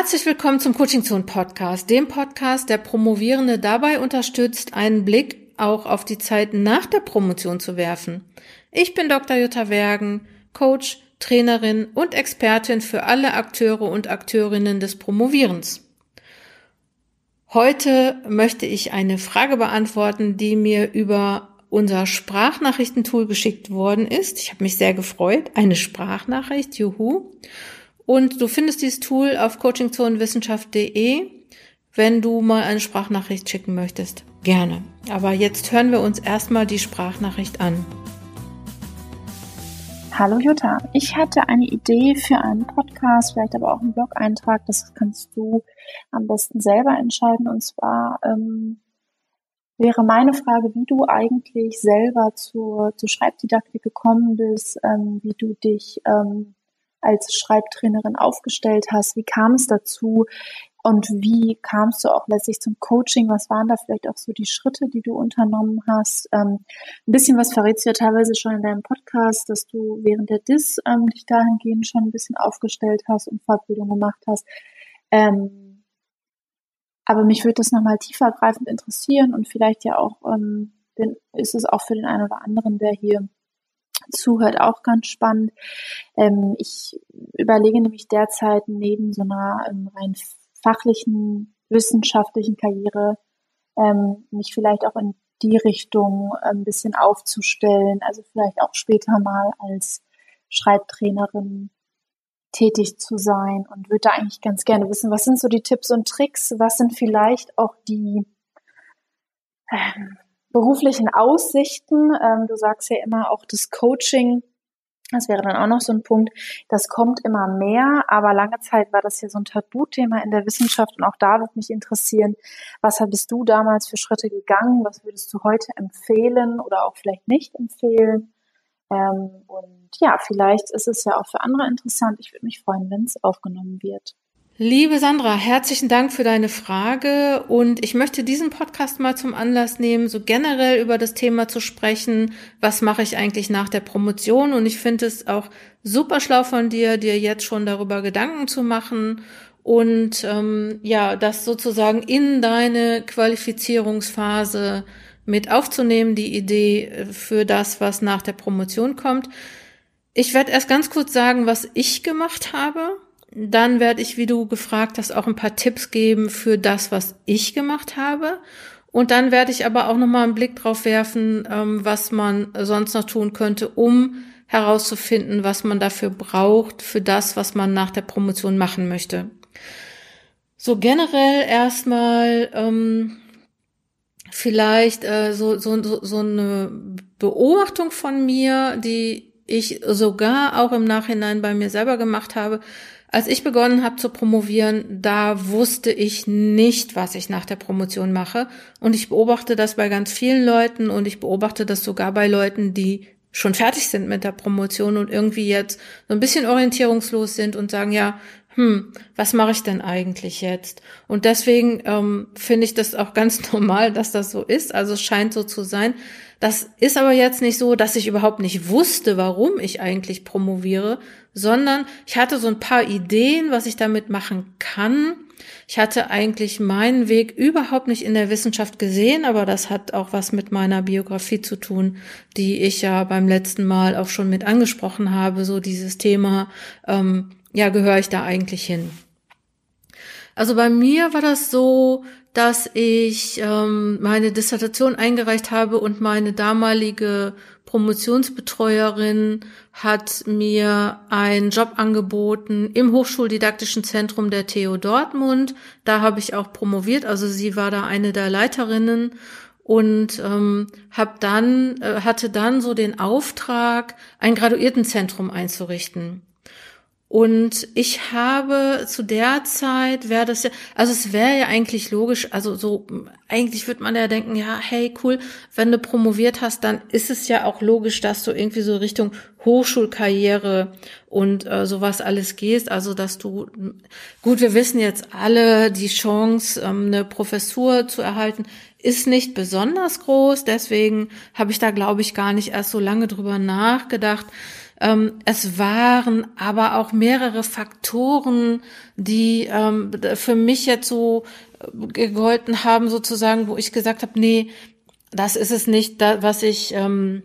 Herzlich willkommen zum Coaching Zone Podcast, dem Podcast, der Promovierende dabei unterstützt, einen Blick auch auf die Zeit nach der Promotion zu werfen. Ich bin Dr. Jutta Wergen, Coach, Trainerin und Expertin für alle Akteure und Akteurinnen des Promovierens. Heute möchte ich eine Frage beantworten, die mir über unser Sprachnachrichtentool geschickt worden ist. Ich habe mich sehr gefreut. Eine Sprachnachricht, juhu. Und du findest dieses Tool auf coachingzonenwissenschaft.de, wenn du mal eine Sprachnachricht schicken möchtest. Gerne. Aber jetzt hören wir uns erstmal die Sprachnachricht an. Hallo Jutta, ich hatte eine Idee für einen Podcast, vielleicht aber auch einen Blog-Eintrag. Das kannst du am besten selber entscheiden. Und zwar ähm, wäre meine Frage, wie du eigentlich selber zur, zur Schreibdidaktik gekommen bist, ähm, wie du dich ähm, als Schreibtrainerin aufgestellt hast. Wie kam es dazu? Und wie kamst du auch letztlich zum Coaching? Was waren da vielleicht auch so die Schritte, die du unternommen hast? Ähm, ein bisschen was verrätst du ja teilweise schon in deinem Podcast, dass du während der DIS ähm, dich dahingehend schon ein bisschen aufgestellt hast und Fortbildung gemacht hast. Ähm, aber mich würde das nochmal tiefergreifend interessieren und vielleicht ja auch, ähm, den, ist es auch für den einen oder anderen, der hier zuhört, auch ganz spannend. Ähm, ich überlege nämlich derzeit neben so einer ähm, rein fachlichen, wissenschaftlichen Karriere ähm, mich vielleicht auch in die Richtung ein bisschen aufzustellen, also vielleicht auch später mal als Schreibtrainerin tätig zu sein und würde da eigentlich ganz gerne wissen, was sind so die Tipps und Tricks, was sind vielleicht auch die ähm, beruflichen Aussichten. Ähm, du sagst ja immer auch das Coaching. Das wäre dann auch noch so ein Punkt. Das kommt immer mehr, aber lange Zeit war das ja so ein Tabuthema in der Wissenschaft und auch da würde mich interessieren, was bist du damals für Schritte gegangen? Was würdest du heute empfehlen oder auch vielleicht nicht empfehlen? Ähm, und ja, vielleicht ist es ja auch für andere interessant. Ich würde mich freuen, wenn es aufgenommen wird. Liebe Sandra, herzlichen Dank für deine Frage. Und ich möchte diesen Podcast mal zum Anlass nehmen, so generell über das Thema zu sprechen, was mache ich eigentlich nach der Promotion? Und ich finde es auch super schlau von dir, dir jetzt schon darüber Gedanken zu machen und ähm, ja, das sozusagen in deine Qualifizierungsphase mit aufzunehmen, die Idee für das, was nach der Promotion kommt. Ich werde erst ganz kurz sagen, was ich gemacht habe dann werde ich, wie du gefragt hast, auch ein paar Tipps geben für das, was ich gemacht habe. Und dann werde ich aber auch nochmal einen Blick drauf werfen, ähm, was man sonst noch tun könnte, um herauszufinden, was man dafür braucht, für das, was man nach der Promotion machen möchte. So generell erstmal ähm, vielleicht äh, so, so, so, so eine Beobachtung von mir, die ich sogar auch im Nachhinein bei mir selber gemacht habe, als ich begonnen habe zu promovieren, da wusste ich nicht, was ich nach der Promotion mache. Und ich beobachte das bei ganz vielen Leuten und ich beobachte das sogar bei Leuten, die schon fertig sind mit der Promotion und irgendwie jetzt so ein bisschen orientierungslos sind und sagen, ja, hm, was mache ich denn eigentlich jetzt? Und deswegen ähm, finde ich das auch ganz normal, dass das so ist. Also es scheint so zu sein. Das ist aber jetzt nicht so, dass ich überhaupt nicht wusste, warum ich eigentlich promoviere, sondern ich hatte so ein paar Ideen, was ich damit machen kann. Ich hatte eigentlich meinen Weg überhaupt nicht in der Wissenschaft gesehen, aber das hat auch was mit meiner Biografie zu tun, die ich ja beim letzten Mal auch schon mit angesprochen habe, so dieses Thema, ähm, ja, gehöre ich da eigentlich hin? Also bei mir war das so, dass ich ähm, meine Dissertation eingereicht habe und meine damalige Promotionsbetreuerin hat mir einen Job angeboten im Hochschuldidaktischen Zentrum der TU Dortmund. Da habe ich auch promoviert, also sie war da eine der Leiterinnen und ähm, hab dann äh, hatte dann so den Auftrag, ein Graduiertenzentrum einzurichten. Und ich habe zu der Zeit wäre das ja, also es wäre ja eigentlich logisch, also so, eigentlich würde man ja denken, ja, hey, cool, wenn du promoviert hast, dann ist es ja auch logisch, dass du irgendwie so Richtung Hochschulkarriere und äh, sowas alles gehst. Also, dass du, gut, wir wissen jetzt alle, die Chance, ähm, eine Professur zu erhalten, ist nicht besonders groß. Deswegen habe ich da, glaube ich, gar nicht erst so lange drüber nachgedacht. Ähm, es waren aber auch mehrere Faktoren, die ähm, für mich jetzt so äh, gegolten haben, sozusagen, wo ich gesagt habe, nee, das ist es nicht, was ich, ähm,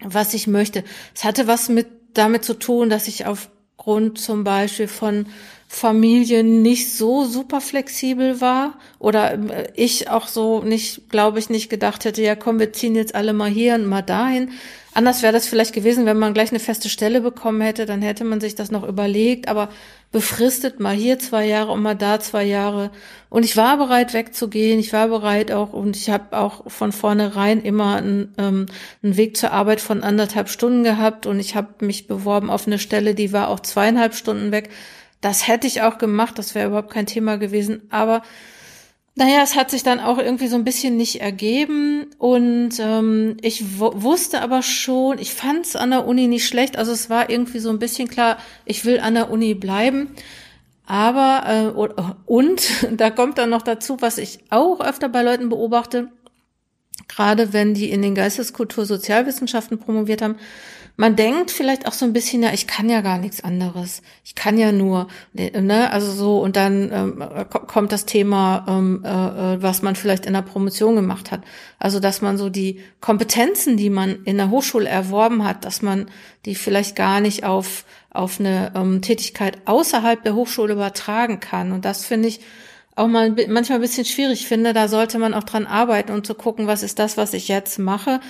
was ich möchte. Es hatte was mit damit zu tun, dass ich aufgrund zum Beispiel von Familien nicht so super flexibel war oder äh, ich auch so nicht, glaube ich, nicht gedacht hätte, ja komm, wir ziehen jetzt alle mal hier und mal dahin. Anders wäre das vielleicht gewesen, wenn man gleich eine feste Stelle bekommen hätte, dann hätte man sich das noch überlegt, aber befristet mal hier zwei Jahre und mal da zwei Jahre. Und ich war bereit wegzugehen, ich war bereit auch und ich habe auch von vornherein immer einen, ähm, einen Weg zur Arbeit von anderthalb Stunden gehabt und ich habe mich beworben auf eine Stelle, die war auch zweieinhalb Stunden weg. Das hätte ich auch gemacht, das wäre überhaupt kein Thema gewesen. Aber naja, es hat sich dann auch irgendwie so ein bisschen nicht ergeben und ähm, ich wusste aber schon, ich fand es an der Uni nicht schlecht. Also es war irgendwie so ein bisschen klar, ich will an der Uni bleiben. Aber äh, und da kommt dann noch dazu, was ich auch öfter bei Leuten beobachte, gerade wenn die in den Geisteskultur Sozialwissenschaften promoviert haben, man denkt vielleicht auch so ein bisschen, ja, ich kann ja gar nichts anderes. Ich kann ja nur, ne, also so, und dann ähm, kommt das Thema, ähm, äh, äh, was man vielleicht in der Promotion gemacht hat. Also, dass man so die Kompetenzen, die man in der Hochschule erworben hat, dass man die vielleicht gar nicht auf, auf eine ähm, Tätigkeit außerhalb der Hochschule übertragen kann. Und das finde ich auch mal manchmal ein bisschen schwierig finde. Da sollte man auch dran arbeiten und zu gucken, was ist das, was ich jetzt mache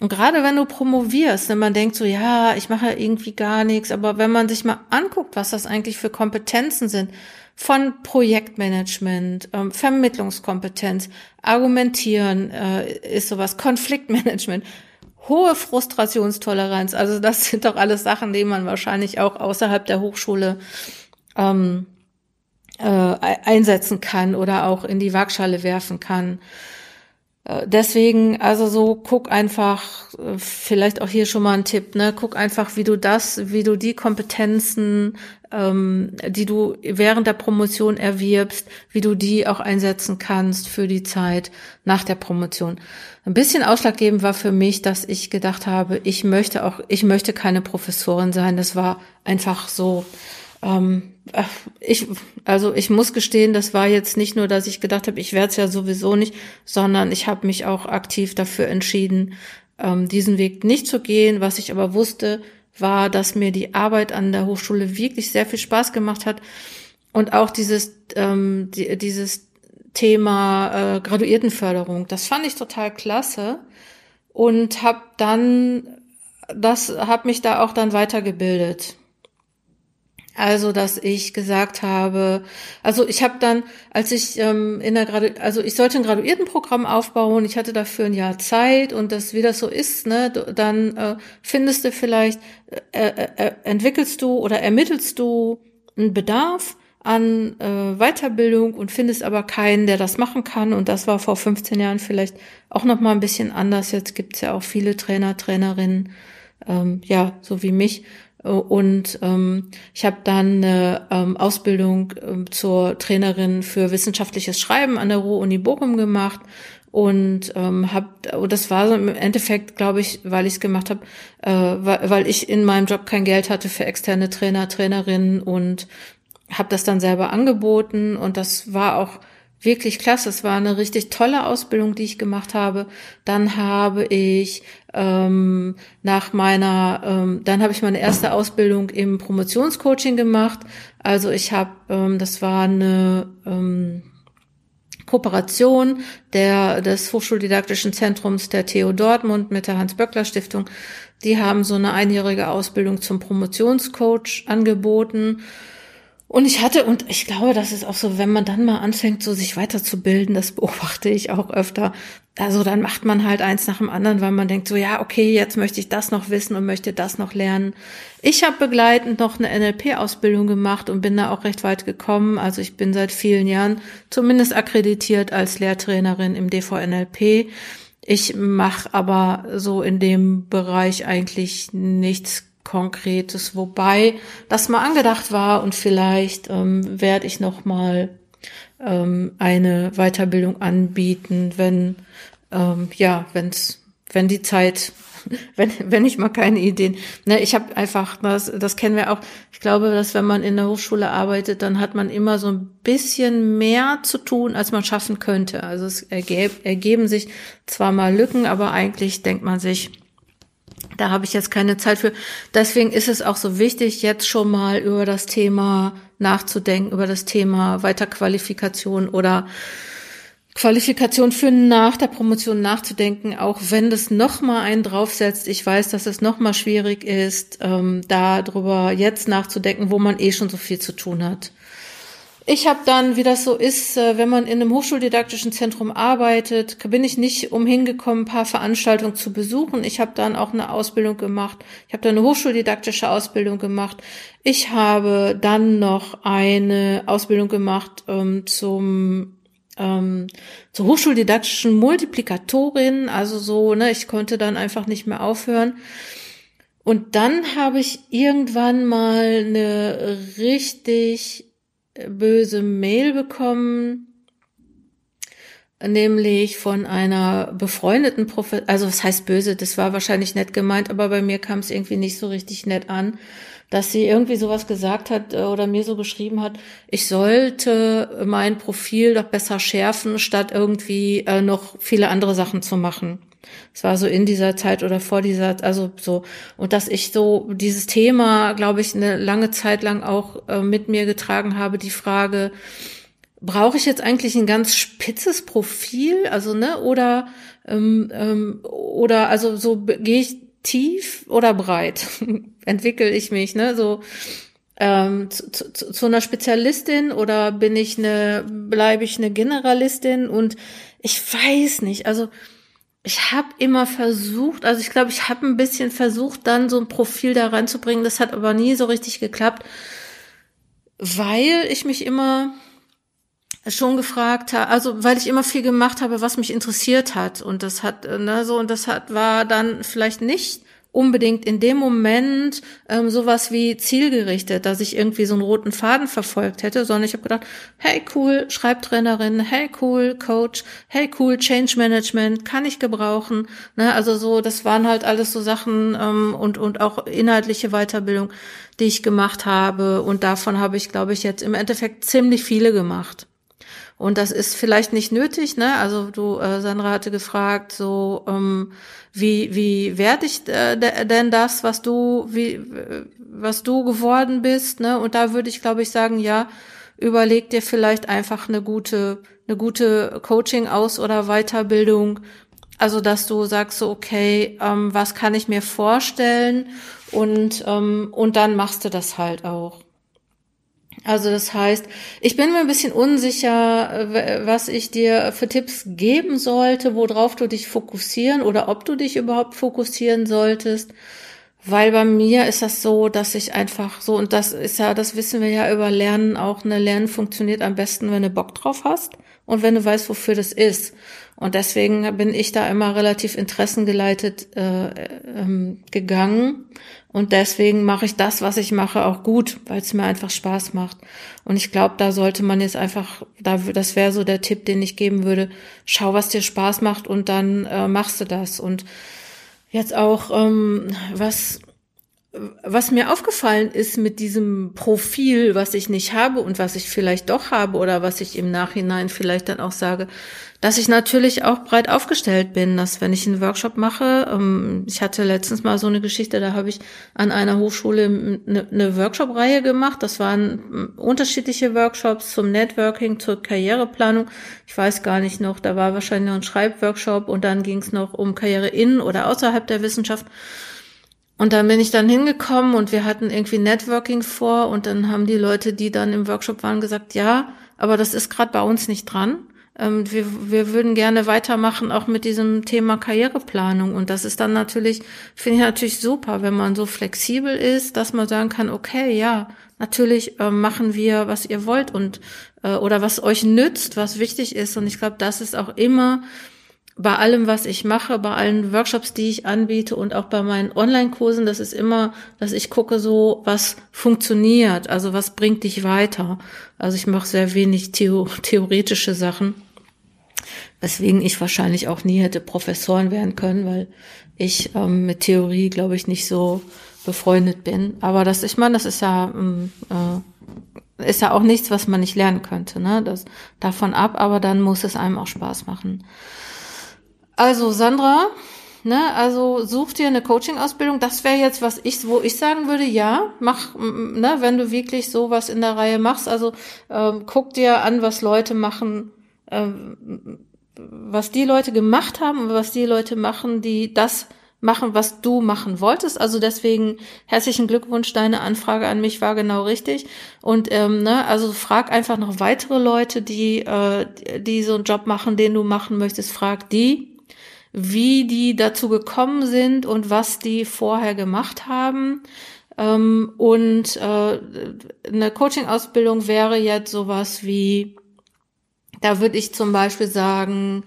und gerade wenn du promovierst, wenn man denkt so, ja, ich mache irgendwie gar nichts, aber wenn man sich mal anguckt, was das eigentlich für Kompetenzen sind, von Projektmanagement, ähm, Vermittlungskompetenz, Argumentieren äh, ist sowas, Konfliktmanagement, hohe Frustrationstoleranz, also das sind doch alles Sachen, die man wahrscheinlich auch außerhalb der Hochschule ähm, äh, einsetzen kann oder auch in die Waagschale werfen kann. Äh, deswegen, also so, guck einfach, äh, vielleicht auch hier schon mal ein Tipp, ne? Guck einfach, wie du das, wie du die Kompetenzen, ähm, die du während der Promotion erwirbst, wie du die auch einsetzen kannst für die Zeit nach der Promotion. Ein bisschen ausschlaggebend war für mich, dass ich gedacht habe, ich möchte auch, ich möchte keine Professorin sein. Das war einfach so, ähm, ich, also ich muss gestehen, das war jetzt nicht nur, dass ich gedacht habe, ich werde es ja sowieso nicht, sondern ich habe mich auch aktiv dafür entschieden, ähm, diesen Weg nicht zu gehen. Was ich aber wusste, war, dass mir die Arbeit an der Hochschule wirklich sehr viel Spaß gemacht hat und auch dieses ähm, die, dieses Thema äh, Graduiertenförderung. Das fand ich total klasse und habe dann das habe mich da auch dann weitergebildet. Also, dass ich gesagt habe, also ich habe dann, als ich ähm, in der Gradu also ich sollte ein Graduiertenprogramm aufbauen, ich hatte dafür ein Jahr Zeit und das, wie das so ist, ne, dann äh, findest du vielleicht, äh, äh, äh, entwickelst du oder ermittelst du einen Bedarf an äh, Weiterbildung und findest aber keinen, der das machen kann. Und das war vor 15 Jahren vielleicht auch noch mal ein bisschen anders. Jetzt gibt's ja auch viele Trainer, Trainerinnen, ähm, ja, so wie mich, und ähm, ich habe dann eine ähm, Ausbildung ähm, zur Trainerin für wissenschaftliches Schreiben an der Ruhr-Uni Bochum gemacht. Und ähm, habe das war so im Endeffekt glaube ich weil ich es gemacht habe äh, weil, weil ich in meinem Job kein Geld hatte für externe Trainer Trainerinnen und habe das dann selber angeboten. Und das war auch wirklich klasse. Es war eine richtig tolle Ausbildung, die ich gemacht habe. Dann habe ich ähm, nach meiner, ähm, dann habe ich meine erste Ausbildung im Promotionscoaching gemacht. Also ich habe, ähm, das war eine ähm, Kooperation der, des Hochschuldidaktischen Zentrums der TU Dortmund mit der Hans-Böckler-Stiftung. Die haben so eine einjährige Ausbildung zum Promotionscoach angeboten. Und ich hatte, und ich glaube, das ist auch so, wenn man dann mal anfängt, so sich weiterzubilden, das beobachte ich auch öfter. Also dann macht man halt eins nach dem anderen, weil man denkt so, ja, okay, jetzt möchte ich das noch wissen und möchte das noch lernen. Ich habe begleitend noch eine NLP-Ausbildung gemacht und bin da auch recht weit gekommen. Also ich bin seit vielen Jahren zumindest akkreditiert als Lehrtrainerin im DVNLP. Ich mache aber so in dem Bereich eigentlich nichts Konkretes, wobei das mal angedacht war und vielleicht ähm, werde ich noch mal ähm, eine Weiterbildung anbieten, wenn ähm, ja, wenn's wenn die Zeit wenn, wenn ich mal keine Ideen. Ne, ich habe einfach, das, das kennen wir auch. Ich glaube, dass wenn man in der Hochschule arbeitet, dann hat man immer so ein bisschen mehr zu tun, als man schaffen könnte. Also es ergeb, ergeben sich zwar mal Lücken, aber eigentlich denkt man sich, da habe ich jetzt keine Zeit für. Deswegen ist es auch so wichtig, jetzt schon mal über das Thema nachzudenken, über das Thema Weiterqualifikation oder Qualifikation für nach der Promotion nachzudenken, auch wenn das nochmal einen draufsetzt. Ich weiß, dass es nochmal schwierig ist, ähm, darüber jetzt nachzudenken, wo man eh schon so viel zu tun hat. Ich habe dann, wie das so ist, äh, wenn man in einem hochschuldidaktischen Zentrum arbeitet, bin ich nicht umhin gekommen, ein paar Veranstaltungen zu besuchen. Ich habe dann auch eine Ausbildung gemacht. Ich habe dann eine hochschuldidaktische Ausbildung gemacht. Ich habe dann noch eine Ausbildung gemacht ähm, zum ähm, zur hochschuldidaktischen Multiplikatorin, also so, ne, ich konnte dann einfach nicht mehr aufhören. Und dann habe ich irgendwann mal eine richtig böse Mail bekommen, nämlich von einer befreundeten Professorin, also was heißt böse, das war wahrscheinlich nett gemeint, aber bei mir kam es irgendwie nicht so richtig nett an dass sie irgendwie sowas gesagt hat äh, oder mir so geschrieben hat, ich sollte mein Profil doch besser schärfen, statt irgendwie äh, noch viele andere Sachen zu machen. Es war so in dieser Zeit oder vor dieser, also so, und dass ich so dieses Thema, glaube ich, eine lange Zeit lang auch äh, mit mir getragen habe, die Frage, brauche ich jetzt eigentlich ein ganz spitzes Profil, also ne, oder ähm, ähm, oder also so gehe ich tief oder breit? Entwickle ich mich, ne? So ähm, zu, zu, zu einer Spezialistin oder bin ich eine, bleibe ich eine Generalistin? Und ich weiß nicht, also ich habe immer versucht, also ich glaube, ich habe ein bisschen versucht, dann so ein Profil da reinzubringen, das hat aber nie so richtig geklappt, weil ich mich immer schon gefragt habe, also weil ich immer viel gemacht habe, was mich interessiert hat. Und das hat ne so und das hat war dann vielleicht nicht unbedingt in dem Moment ähm, sowas wie zielgerichtet, dass ich irgendwie so einen roten Faden verfolgt hätte, sondern ich habe gedacht, hey cool, Schreibtrainerin, hey cool, Coach, hey cool, Change Management, kann ich gebrauchen. Ne? Also so, das waren halt alles so Sachen ähm, und, und auch inhaltliche Weiterbildung, die ich gemacht habe. Und davon habe ich, glaube ich, jetzt im Endeffekt ziemlich viele gemacht. Und das ist vielleicht nicht nötig, ne? Also du, äh, Sandra hatte gefragt, so ähm, wie wie werde ich äh, denn das, was du wie was du geworden bist, ne? Und da würde ich, glaube ich, sagen, ja, überleg dir vielleicht einfach eine gute eine gute Coaching aus oder Weiterbildung, also dass du sagst so okay, ähm, was kann ich mir vorstellen und ähm, und dann machst du das halt auch. Also das heißt, ich bin mir ein bisschen unsicher, was ich dir für Tipps geben sollte, worauf du dich fokussieren oder ob du dich überhaupt fokussieren solltest. Weil bei mir ist das so, dass ich einfach so, und das ist ja, das wissen wir ja über Lernen auch, eine Lernen funktioniert am besten, wenn du Bock drauf hast und wenn du weißt, wofür das ist. Und deswegen bin ich da immer relativ interessengeleitet äh, ähm, gegangen. Und deswegen mache ich das, was ich mache, auch gut, weil es mir einfach Spaß macht. Und ich glaube, da sollte man jetzt einfach, da, das wäre so der Tipp, den ich geben würde. Schau, was dir Spaß macht und dann äh, machst du das. Und jetzt auch, ähm, was was mir aufgefallen ist mit diesem Profil, was ich nicht habe und was ich vielleicht doch habe oder was ich im Nachhinein vielleicht dann auch sage, dass ich natürlich auch breit aufgestellt bin, dass wenn ich einen Workshop mache, ähm, ich hatte letztens mal so eine Geschichte, da habe ich an einer Hochschule eine, eine Workshop-Reihe gemacht. Das waren unterschiedliche Workshops zum Networking, zur Karriereplanung. Ich weiß gar nicht noch, da war wahrscheinlich noch ein Schreibworkshop und dann ging es noch um Karriere in oder außerhalb der Wissenschaft. Und dann bin ich dann hingekommen und wir hatten irgendwie Networking vor und dann haben die Leute, die dann im Workshop waren, gesagt, ja, aber das ist gerade bei uns nicht dran. Ähm, wir, wir würden gerne weitermachen, auch mit diesem Thema Karriereplanung. Und das ist dann natürlich, finde ich natürlich super, wenn man so flexibel ist, dass man sagen kann, okay, ja, natürlich äh, machen wir, was ihr wollt und äh, oder was euch nützt, was wichtig ist. Und ich glaube, das ist auch immer bei allem, was ich mache, bei allen Workshops, die ich anbiete und auch bei meinen Online-Kursen, das ist immer, dass ich gucke so, was funktioniert, also was bringt dich weiter. Also ich mache sehr wenig Theo theoretische Sachen. Weswegen ich wahrscheinlich auch nie hätte Professoren werden können, weil ich ähm, mit Theorie, glaube ich, nicht so befreundet bin. Aber das, ich meine, das ist ja ähm, äh, ist ja auch nichts, was man nicht lernen könnte. Ne? Das davon ab, aber dann muss es einem auch Spaß machen. Also Sandra, ne, also such dir eine Coaching-Ausbildung. Das wäre jetzt, was ich, wo ich sagen würde, ja, mach, ne, wenn du wirklich sowas in der Reihe machst. Also ähm, guck dir an, was Leute machen, was die Leute gemacht haben und was die Leute machen, die das machen, was du machen wolltest. Also deswegen herzlichen Glückwunsch, deine Anfrage an mich war genau richtig. Und ähm, ne, also frag einfach noch weitere Leute, die äh, die so einen Job machen, den du machen möchtest. Frag die, wie die dazu gekommen sind und was die vorher gemacht haben. Ähm, und äh, eine Coaching-Ausbildung wäre jetzt sowas wie, da würde ich zum Beispiel sagen,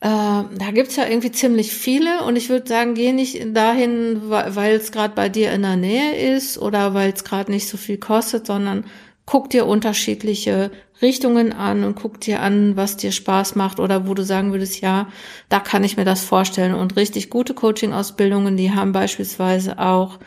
äh, da gibt's ja irgendwie ziemlich viele und ich würde sagen, geh nicht dahin, weil es gerade bei dir in der Nähe ist oder weil es gerade nicht so viel kostet, sondern guck dir unterschiedliche Richtungen an und guck dir an, was dir Spaß macht oder wo du sagen würdest, ja, da kann ich mir das vorstellen. Und richtig gute Coaching-Ausbildungen, die haben beispielsweise auch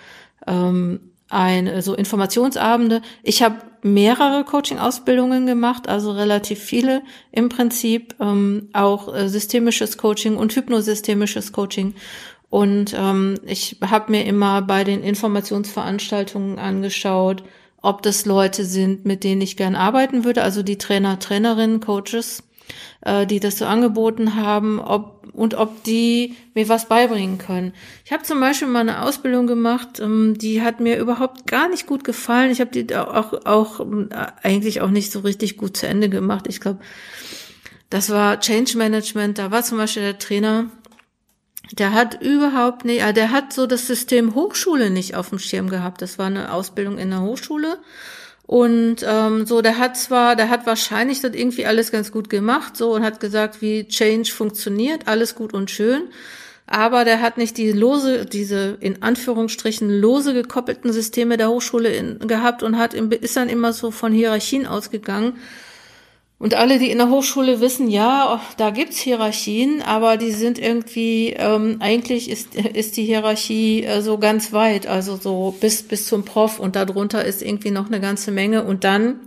ähm, ein, so Informationsabende. Ich habe mehrere Coaching-Ausbildungen gemacht, also relativ viele im Prinzip, ähm, auch äh, systemisches Coaching und hypnosystemisches Coaching. Und ähm, ich habe mir immer bei den Informationsveranstaltungen angeschaut, ob das Leute sind, mit denen ich gern arbeiten würde, also die Trainer, Trainerinnen, Coaches, äh, die das so angeboten haben, ob und ob die mir was beibringen können. Ich habe zum Beispiel mal eine Ausbildung gemacht, ähm, die hat mir überhaupt gar nicht gut gefallen. Ich habe die auch, auch äh, eigentlich auch nicht so richtig gut zu Ende gemacht. Ich glaube, das war Change Management. Da war zum Beispiel der Trainer, der hat überhaupt nicht, äh, der hat so das System Hochschule nicht auf dem Schirm gehabt. Das war eine Ausbildung in der Hochschule und ähm, so, der hat zwar, der hat wahrscheinlich das irgendwie alles ganz gut gemacht, so und hat gesagt, wie Change funktioniert, alles gut und schön. Aber der hat nicht die lose, diese in Anführungsstrichen lose gekoppelten Systeme der Hochschule in, gehabt und hat ist dann immer so von Hierarchien ausgegangen und alle, die in der Hochschule wissen, ja, da gibt's Hierarchien, aber die sind irgendwie, ähm, eigentlich ist, ist die Hierarchie äh, so ganz weit, also so bis, bis zum Prof und darunter ist irgendwie noch eine ganze Menge und dann,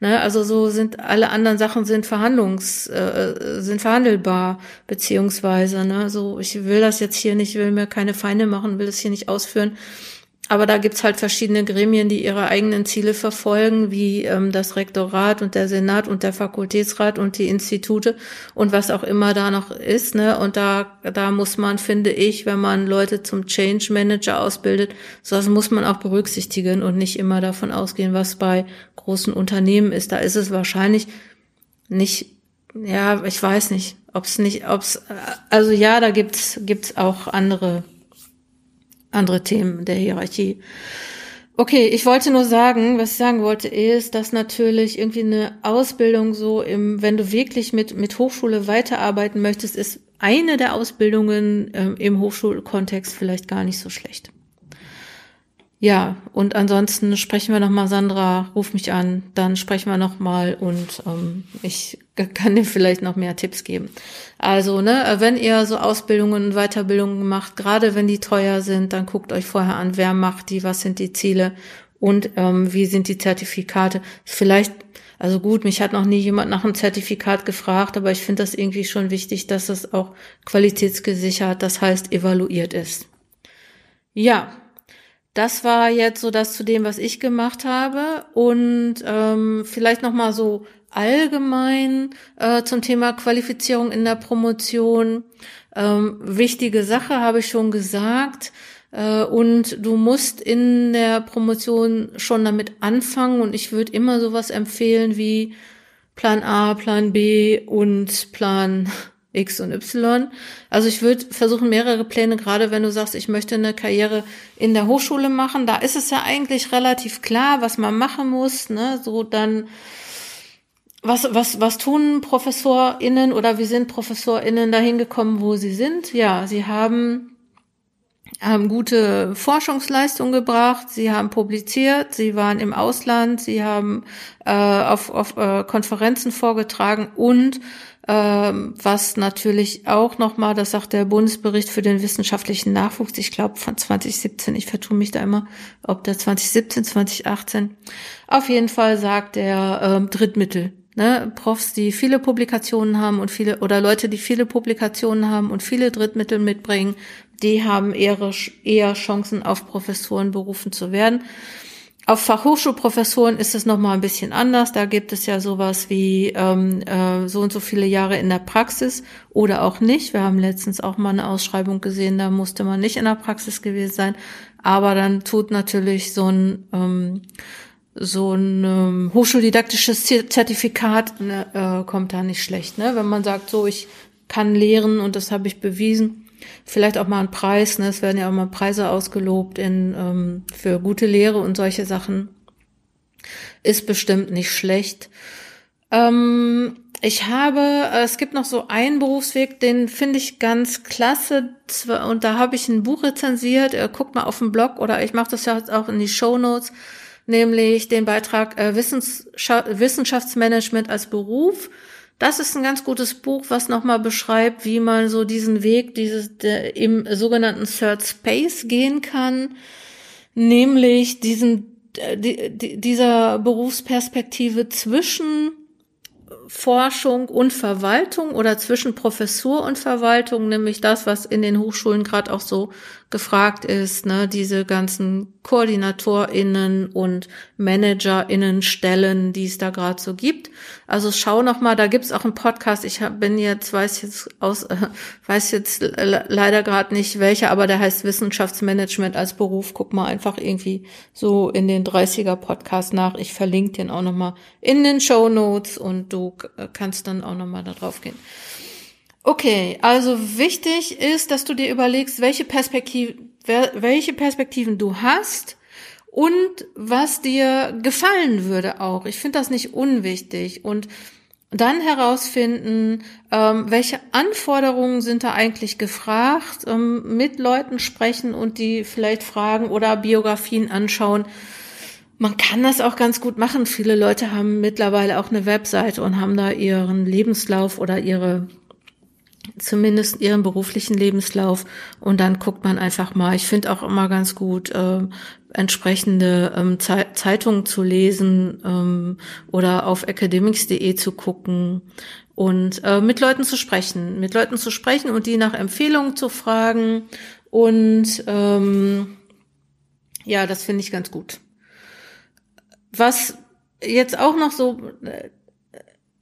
ne, also so sind alle anderen Sachen sind Verhandlungs, äh, sind verhandelbar, beziehungsweise, ne, so, ich will das jetzt hier nicht, will mir keine Feinde machen, will das hier nicht ausführen. Aber da gibt's halt verschiedene Gremien, die ihre eigenen Ziele verfolgen, wie ähm, das Rektorat und der Senat und der Fakultätsrat und die Institute und was auch immer da noch ist. Ne? Und da, da muss man, finde ich, wenn man Leute zum Change Manager ausbildet, das muss man auch berücksichtigen und nicht immer davon ausgehen, was bei großen Unternehmen ist. Da ist es wahrscheinlich nicht, ja, ich weiß nicht, ob es nicht, ob es, also ja, da gibt's gibt's auch andere andere Themen der Hierarchie. Okay, ich wollte nur sagen, was ich sagen wollte, ist, dass natürlich irgendwie eine Ausbildung so im, wenn du wirklich mit, mit Hochschule weiterarbeiten möchtest, ist eine der Ausbildungen ähm, im Hochschulkontext vielleicht gar nicht so schlecht. Ja, und ansonsten sprechen wir nochmal, Sandra, ruf mich an, dann sprechen wir nochmal und ähm, ich kann dir vielleicht noch mehr Tipps geben. Also, ne, wenn ihr so Ausbildungen und Weiterbildungen macht, gerade wenn die teuer sind, dann guckt euch vorher an, wer macht die, was sind die Ziele und ähm, wie sind die Zertifikate. Vielleicht, also gut, mich hat noch nie jemand nach einem Zertifikat gefragt, aber ich finde das irgendwie schon wichtig, dass es auch qualitätsgesichert, das heißt evaluiert ist. Ja, das war jetzt so das zu dem, was ich gemacht habe. Und ähm, vielleicht noch mal so allgemein äh, zum Thema Qualifizierung in der Promotion. Ähm, wichtige Sache habe ich schon gesagt. Äh, und du musst in der Promotion schon damit anfangen. Und ich würde immer sowas empfehlen wie Plan A, Plan B und Plan X und Y. Also ich würde versuchen, mehrere Pläne, gerade wenn du sagst, ich möchte eine Karriere in der Hochschule machen, da ist es ja eigentlich relativ klar, was man machen muss. Ne? So dann, was, was, was tun ProfessorInnen oder wie sind ProfessorInnen dahin gekommen, wo sie sind? Ja, sie haben haben gute Forschungsleistungen gebracht, sie haben publiziert, sie waren im Ausland, sie haben äh, auf, auf äh, Konferenzen vorgetragen und ähm, was natürlich auch nochmal, das sagt der Bundesbericht für den wissenschaftlichen Nachwuchs, ich glaube von 2017, ich vertue mich da immer, ob der 2017, 2018, auf jeden Fall sagt der ähm, Drittmittel. Ne, Profs, die viele Publikationen haben und viele, oder Leute, die viele Publikationen haben und viele Drittmittel mitbringen, die haben eher, eher Chancen, auf Professoren berufen zu werden. Auf Fachhochschulprofessoren ist es nochmal ein bisschen anders. Da gibt es ja sowas wie ähm, äh, so und so viele Jahre in der Praxis oder auch nicht. Wir haben letztens auch mal eine Ausschreibung gesehen, da musste man nicht in der Praxis gewesen sein. Aber dann tut natürlich so ein ähm, so ein ähm, hochschuldidaktisches Zertifikat ne, äh, kommt da nicht schlecht, ne? Wenn man sagt, so ich kann lehren und das habe ich bewiesen Vielleicht auch mal ein Preis, ne? es werden ja auch mal Preise ausgelobt in, ähm, für gute Lehre und solche Sachen. Ist bestimmt nicht schlecht. Ähm, ich habe, äh, es gibt noch so einen Berufsweg, den finde ich ganz klasse. Und da habe ich ein Buch rezensiert. Äh, guckt mal auf den Blog oder ich mache das ja auch in die Show Notes, nämlich den Beitrag äh, Wissenschaftsmanagement als Beruf das ist ein ganz gutes Buch, was nochmal beschreibt, wie man so diesen Weg dieses der, im sogenannten Third Space gehen kann, nämlich diesen die, dieser Berufsperspektive zwischen Forschung und Verwaltung oder zwischen Professur und Verwaltung, nämlich das, was in den Hochschulen gerade auch so gefragt ist, ne, diese ganzen KoordinatorInnen und ManagerInnen Stellen, die es da gerade so gibt. Also schau noch mal, da gibt's auch einen Podcast. Ich bin jetzt, weiß jetzt aus, äh, weiß jetzt leider gerade nicht welcher, aber der heißt Wissenschaftsmanagement als Beruf. Guck mal einfach irgendwie so in den 30er Podcast nach. Ich verlinke den auch noch mal in den Show Notes und du kannst dann auch noch mal da drauf gehen. Okay, also wichtig ist, dass du dir überlegst, welche Perspektive, welche Perspektiven du hast und was dir gefallen würde auch. Ich finde das nicht unwichtig und dann herausfinden, ähm, welche Anforderungen sind da eigentlich gefragt, ähm, mit Leuten sprechen und die vielleicht fragen oder Biografien anschauen. Man kann das auch ganz gut machen. Viele Leute haben mittlerweile auch eine Webseite und haben da ihren Lebenslauf oder ihre zumindest ihren beruflichen Lebenslauf und dann guckt man einfach mal. Ich finde auch immer ganz gut, äh, entsprechende ähm, Ze Zeitungen zu lesen ähm, oder auf academics.de zu gucken und äh, mit Leuten zu sprechen, mit Leuten zu sprechen und die nach Empfehlungen zu fragen und ähm, ja, das finde ich ganz gut. Was jetzt auch noch so äh,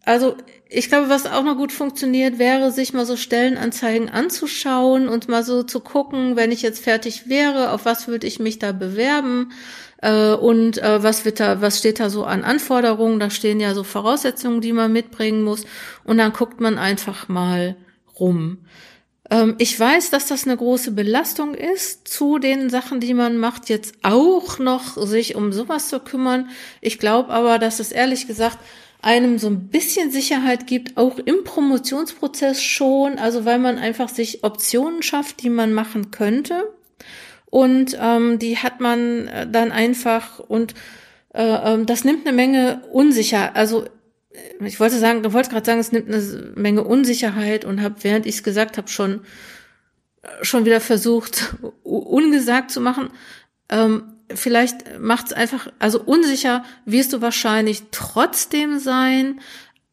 also ich glaube, was auch noch gut funktioniert, wäre, sich mal so Stellenanzeigen anzuschauen und mal so zu gucken, wenn ich jetzt fertig wäre, auf was würde ich mich da bewerben äh, und äh, was wird da, was steht da so an Anforderungen? Da stehen ja so Voraussetzungen, die man mitbringen muss und dann guckt man einfach mal rum. Ähm, ich weiß, dass das eine große Belastung ist, zu den Sachen, die man macht, jetzt auch noch sich um sowas zu kümmern. Ich glaube aber, dass es ehrlich gesagt einem so ein bisschen Sicherheit gibt, auch im Promotionsprozess schon, also weil man einfach sich Optionen schafft, die man machen könnte. Und ähm, die hat man äh, dann einfach und äh, ähm, das nimmt eine Menge Unsicherheit. Also äh, ich wollte sagen, ich wollte gerade sagen, es nimmt eine Menge Unsicherheit und habe, während ich es gesagt habe, schon äh, schon wieder versucht, ungesagt zu machen. Ähm, vielleicht macht es einfach, also unsicher wirst du wahrscheinlich trotzdem sein,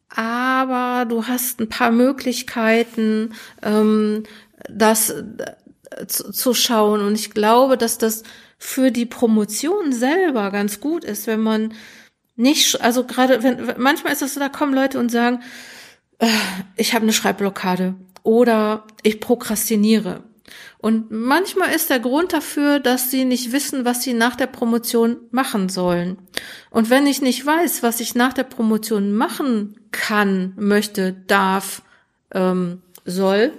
aber du hast ein paar Möglichkeiten, ähm, das äh, zu, zu schauen. Und ich glaube, dass das für die Promotion selber ganz gut ist, wenn man nicht, also gerade wenn manchmal ist das so, da kommen Leute und sagen, äh, ich habe eine Schreibblockade oder ich prokrastiniere. Und manchmal ist der Grund dafür, dass sie nicht wissen, was sie nach der Promotion machen sollen. Und wenn ich nicht weiß, was ich nach der Promotion machen kann, möchte, darf, ähm, soll,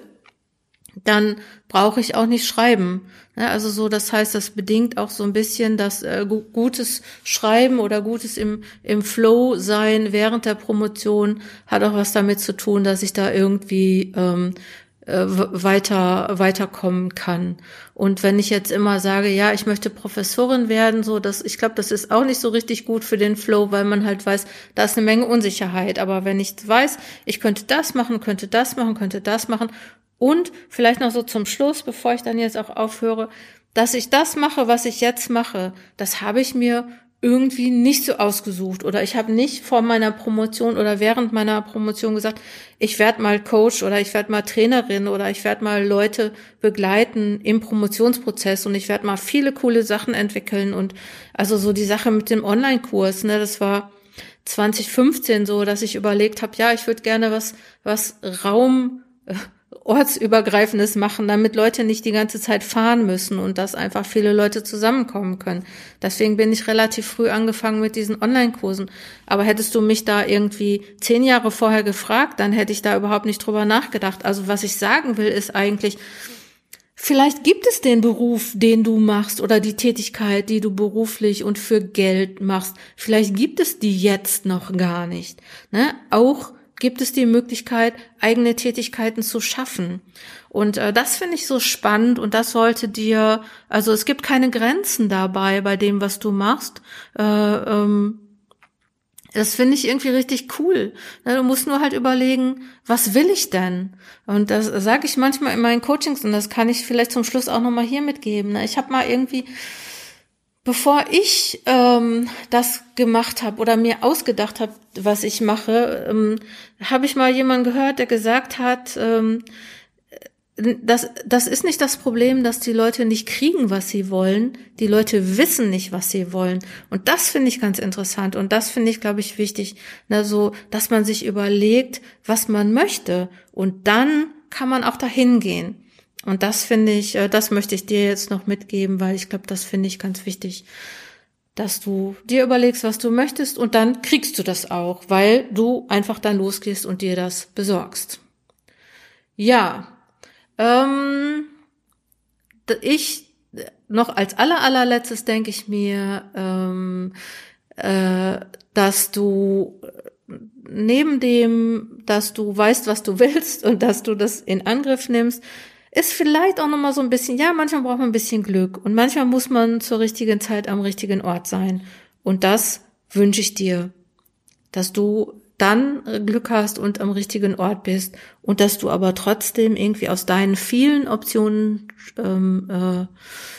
dann brauche ich auch nicht schreiben. Ja, also so, das heißt, das bedingt auch so ein bisschen das äh, gutes Schreiben oder gutes im, im Flow sein während der Promotion hat auch was damit zu tun, dass ich da irgendwie ähm, äh, weiter weiterkommen kann. Und wenn ich jetzt immer sage, ja, ich möchte Professorin werden, so dass ich glaube, das ist auch nicht so richtig gut für den Flow, weil man halt weiß, da ist eine Menge Unsicherheit. Aber wenn ich weiß, ich könnte das machen, könnte das machen, könnte das machen und vielleicht noch so zum Schluss, bevor ich dann jetzt auch aufhöre, dass ich das mache, was ich jetzt mache, das habe ich mir irgendwie nicht so ausgesucht. Oder ich habe nicht vor meiner Promotion oder während meiner Promotion gesagt, ich werde mal Coach oder ich werde mal Trainerin oder ich werde mal Leute begleiten im Promotionsprozess und ich werde mal viele coole Sachen entwickeln. Und also so die Sache mit dem Online-Kurs, ne, das war 2015 so, dass ich überlegt habe, ja, ich würde gerne was was Raum äh, ortsübergreifendes machen, damit Leute nicht die ganze Zeit fahren müssen und dass einfach viele Leute zusammenkommen können. Deswegen bin ich relativ früh angefangen mit diesen Online-Kursen. Aber hättest du mich da irgendwie zehn Jahre vorher gefragt, dann hätte ich da überhaupt nicht drüber nachgedacht. Also was ich sagen will, ist eigentlich, Vielleicht gibt es den Beruf, den du machst oder die Tätigkeit, die du beruflich und für Geld machst. Vielleicht gibt es die jetzt noch gar nicht. Ne? Auch gibt es die Möglichkeit, eigene Tätigkeiten zu schaffen. Und äh, das finde ich so spannend und das sollte dir, also es gibt keine Grenzen dabei bei dem, was du machst. Äh, ähm, das finde ich irgendwie richtig cool. Ne, du musst nur halt überlegen, was will ich denn? Und das sage ich manchmal in meinen Coachings und das kann ich vielleicht zum Schluss auch nochmal hier mitgeben. Ne? Ich habe mal irgendwie Bevor ich ähm, das gemacht habe oder mir ausgedacht habe, was ich mache, ähm, habe ich mal jemanden gehört, der gesagt hat, ähm, das, das ist nicht das Problem, dass die Leute nicht kriegen, was sie wollen. Die Leute wissen nicht, was sie wollen. Und das finde ich ganz interessant. Und das finde ich, glaube ich, wichtig. Na, so, dass man sich überlegt, was man möchte. Und dann kann man auch dahin gehen. Und das finde ich, äh, das möchte ich dir jetzt noch mitgeben, weil ich glaube, das finde ich ganz wichtig, dass du dir überlegst, was du möchtest und dann kriegst du das auch, weil du einfach dann losgehst und dir das besorgst. Ja, ähm, ich noch als aller allerletztes denke ich mir, ähm, äh, dass du neben dem, dass du weißt, was du willst und dass du das in Angriff nimmst, ist vielleicht auch nochmal so ein bisschen, ja, manchmal braucht man ein bisschen Glück und manchmal muss man zur richtigen Zeit am richtigen Ort sein. Und das wünsche ich dir, dass du dann Glück hast und am richtigen Ort bist und dass du aber trotzdem irgendwie aus deinen vielen Optionen ähm, äh,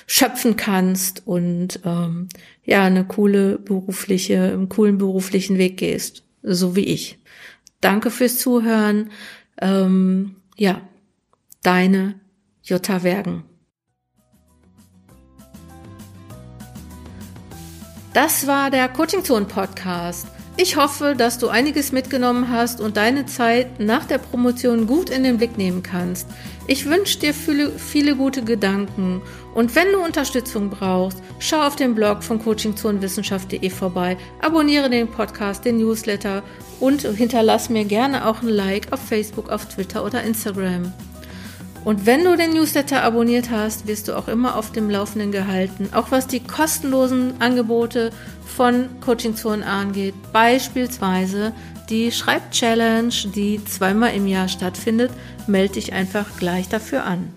schöpfen kannst und ähm, ja eine coole berufliche, einen coolen beruflichen Weg gehst, so wie ich. Danke fürs Zuhören. Ähm, ja, deine Jutta Wergen. Das war der Coaching Zone Podcast. Ich hoffe, dass du einiges mitgenommen hast und deine Zeit nach der Promotion gut in den Blick nehmen kannst. Ich wünsche dir viele, viele gute Gedanken und wenn du Unterstützung brauchst, schau auf dem Blog von coachingzonenwissenschaft.de vorbei, abonniere den Podcast, den Newsletter und hinterlass mir gerne auch ein Like auf Facebook, auf Twitter oder Instagram. Und wenn du den Newsletter abonniert hast, wirst du auch immer auf dem Laufenden gehalten, auch was die kostenlosen Angebote von Coaching Zone angeht. Beispielsweise die Schreib-Challenge, die zweimal im Jahr stattfindet. Melde dich einfach gleich dafür an.